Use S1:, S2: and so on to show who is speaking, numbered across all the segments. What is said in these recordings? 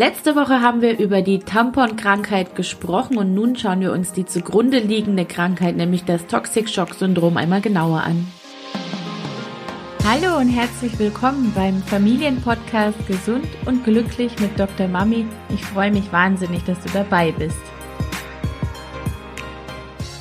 S1: Letzte Woche haben wir über die Tampon-Krankheit gesprochen und nun schauen wir uns die zugrunde liegende Krankheit, nämlich das Toxic Shock Syndrom, einmal genauer an. Hallo und herzlich willkommen beim Familienpodcast Gesund und Glücklich mit Dr. Mami. Ich freue mich wahnsinnig, dass du dabei bist.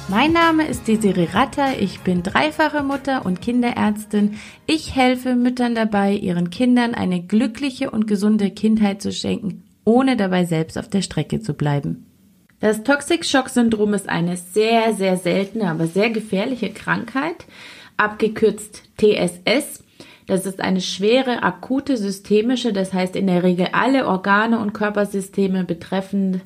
S1: Mein Name ist Desiree Ratter, ich bin dreifache Mutter und Kinderärztin. Ich helfe Müttern dabei, ihren Kindern eine glückliche und gesunde Kindheit zu schenken, ohne dabei selbst auf der Strecke zu bleiben. Das Toxic Shock Syndrom ist eine sehr, sehr seltene, aber sehr gefährliche Krankheit, abgekürzt TSS. Das ist eine schwere, akute systemische, das heißt in der Regel alle Organe und Körpersysteme betreffend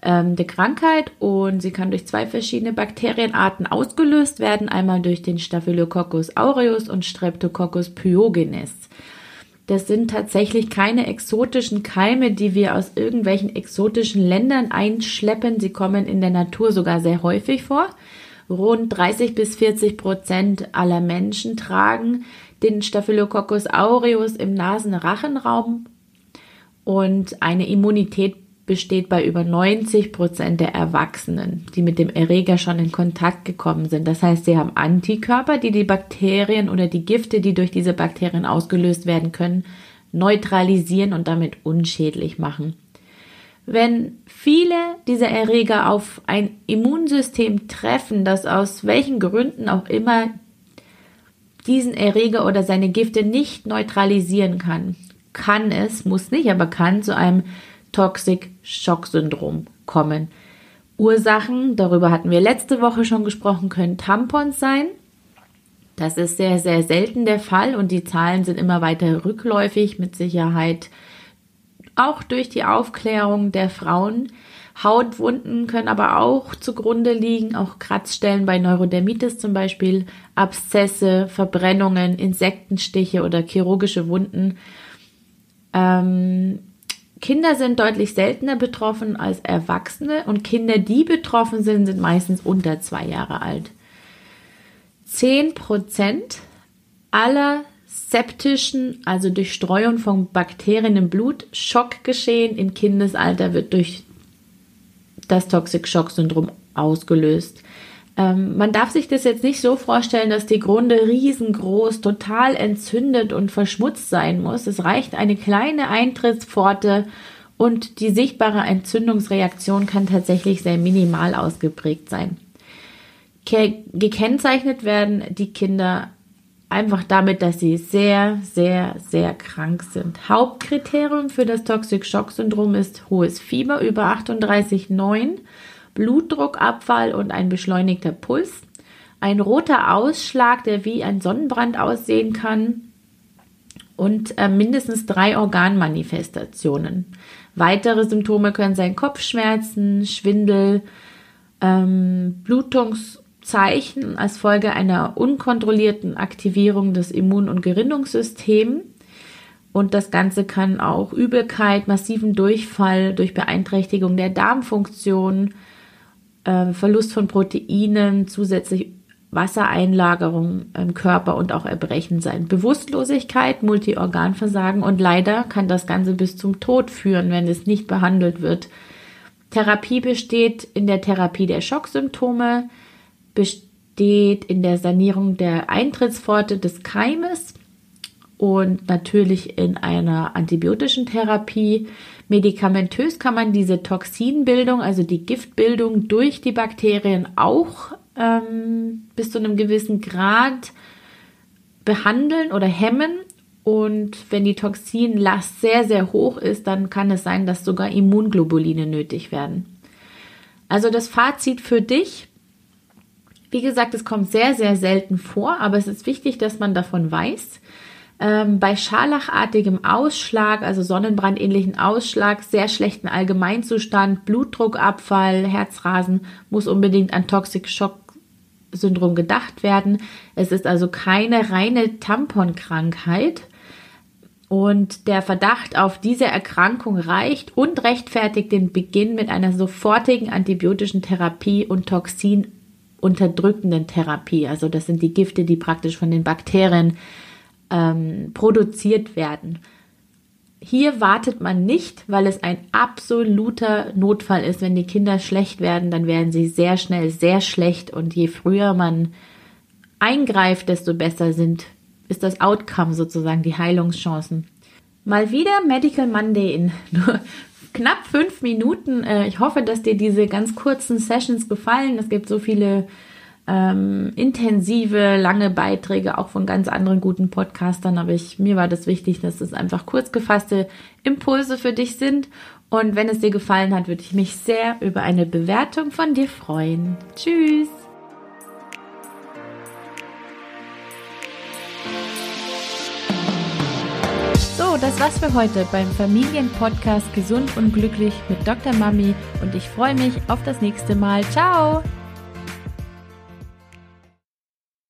S1: ähm, Krankheit und sie kann durch zwei verschiedene Bakterienarten ausgelöst werden, einmal durch den Staphylococcus aureus und Streptococcus pyogenes. Das sind tatsächlich keine exotischen Keime, die wir aus irgendwelchen exotischen Ländern einschleppen. Sie kommen in der Natur sogar sehr häufig vor. Rund 30 bis 40 Prozent aller Menschen tragen den Staphylococcus aureus im Nasenrachenraum und eine Immunität besteht bei über 90 Prozent der Erwachsenen, die mit dem Erreger schon in Kontakt gekommen sind. Das heißt, sie haben Antikörper, die die Bakterien oder die Gifte, die durch diese Bakterien ausgelöst werden können, neutralisieren und damit unschädlich machen. Wenn viele dieser Erreger auf ein Immunsystem treffen, das aus welchen Gründen auch immer diesen Erreger oder seine Gifte nicht neutralisieren kann, kann es, muss nicht, aber kann zu einem Toxic Shock Syndrom kommen. Ursachen, darüber hatten wir letzte Woche schon gesprochen, können Tampons sein. Das ist sehr, sehr selten der Fall und die Zahlen sind immer weiter rückläufig, mit Sicherheit auch durch die Aufklärung der Frauen. Hautwunden können aber auch zugrunde liegen, auch Kratzstellen bei Neurodermitis zum Beispiel, Abszesse, Verbrennungen, Insektenstiche oder chirurgische Wunden. Ähm, Kinder sind deutlich seltener betroffen als Erwachsene und Kinder, die betroffen sind, sind meistens unter zwei Jahre alt. Zehn Prozent aller septischen, also durch Streuung von Bakterien im Blut, Schockgeschehen im Kindesalter wird durch das Toxic Shock Syndrom ausgelöst. Ähm, man darf sich das jetzt nicht so vorstellen, dass die Grunde riesengroß, total entzündet und verschmutzt sein muss. Es reicht eine kleine Eintrittspforte und die sichtbare Entzündungsreaktion kann tatsächlich sehr minimal ausgeprägt sein. Ke gekennzeichnet werden die Kinder einfach damit, dass sie sehr, sehr, sehr krank sind. Hauptkriterium für das Toxic Shock Syndrom ist hohes Fieber über 38,9 Blutdruckabfall und ein beschleunigter Puls, ein roter Ausschlag, der wie ein Sonnenbrand aussehen kann und äh, mindestens drei Organmanifestationen. Weitere Symptome können sein Kopfschmerzen, Schwindel, ähm, Blutungszeichen als Folge einer unkontrollierten Aktivierung des Immun- und Gerinnungssystems. Und das Ganze kann auch Übelkeit, massiven Durchfall durch Beeinträchtigung der Darmfunktion, äh, Verlust von Proteinen, zusätzlich Wassereinlagerung im Körper und auch Erbrechen sein. Bewusstlosigkeit, Multiorganversagen und leider kann das Ganze bis zum Tod führen, wenn es nicht behandelt wird. Therapie besteht in der Therapie der Schocksymptome, besteht in der Sanierung der Eintrittspforte des Keimes und natürlich in einer antibiotischen Therapie. Medikamentös kann man diese Toxinbildung, also die Giftbildung durch die Bakterien auch ähm, bis zu einem gewissen Grad behandeln oder hemmen. Und wenn die Toxinlast sehr, sehr hoch ist, dann kann es sein, dass sogar Immunglobuline nötig werden. Also das Fazit für dich. Wie gesagt, es kommt sehr, sehr selten vor, aber es ist wichtig, dass man davon weiß. Ähm, bei scharlachartigem Ausschlag, also sonnenbrandähnlichen Ausschlag, sehr schlechten Allgemeinzustand, Blutdruckabfall, Herzrasen, muss unbedingt an Toxic Shock Syndrom gedacht werden. Es ist also keine reine Tamponkrankheit. Und der Verdacht auf diese Erkrankung reicht und rechtfertigt den Beginn mit einer sofortigen antibiotischen Therapie und toxinunterdrückenden Therapie. Also das sind die Gifte, die praktisch von den Bakterien ähm, produziert werden. hier wartet man nicht, weil es ein absoluter Notfall ist. Wenn die Kinder schlecht werden, dann werden sie sehr schnell sehr schlecht und je früher man eingreift, desto besser sind, ist das Outcome sozusagen, die Heilungschancen. Mal wieder Medical Monday in nur knapp fünf Minuten. Äh, ich hoffe, dass dir diese ganz kurzen Sessions gefallen. Es gibt so viele ähm, intensive, lange Beiträge, auch von ganz anderen guten Podcastern. Aber ich, mir war das wichtig, dass es einfach kurz gefasste Impulse für dich sind. Und wenn es dir gefallen hat, würde ich mich sehr über eine Bewertung von dir freuen. Tschüss! So, das war's für heute beim Familienpodcast Gesund und Glücklich mit Dr. Mami und ich freue mich auf das nächste Mal. Ciao!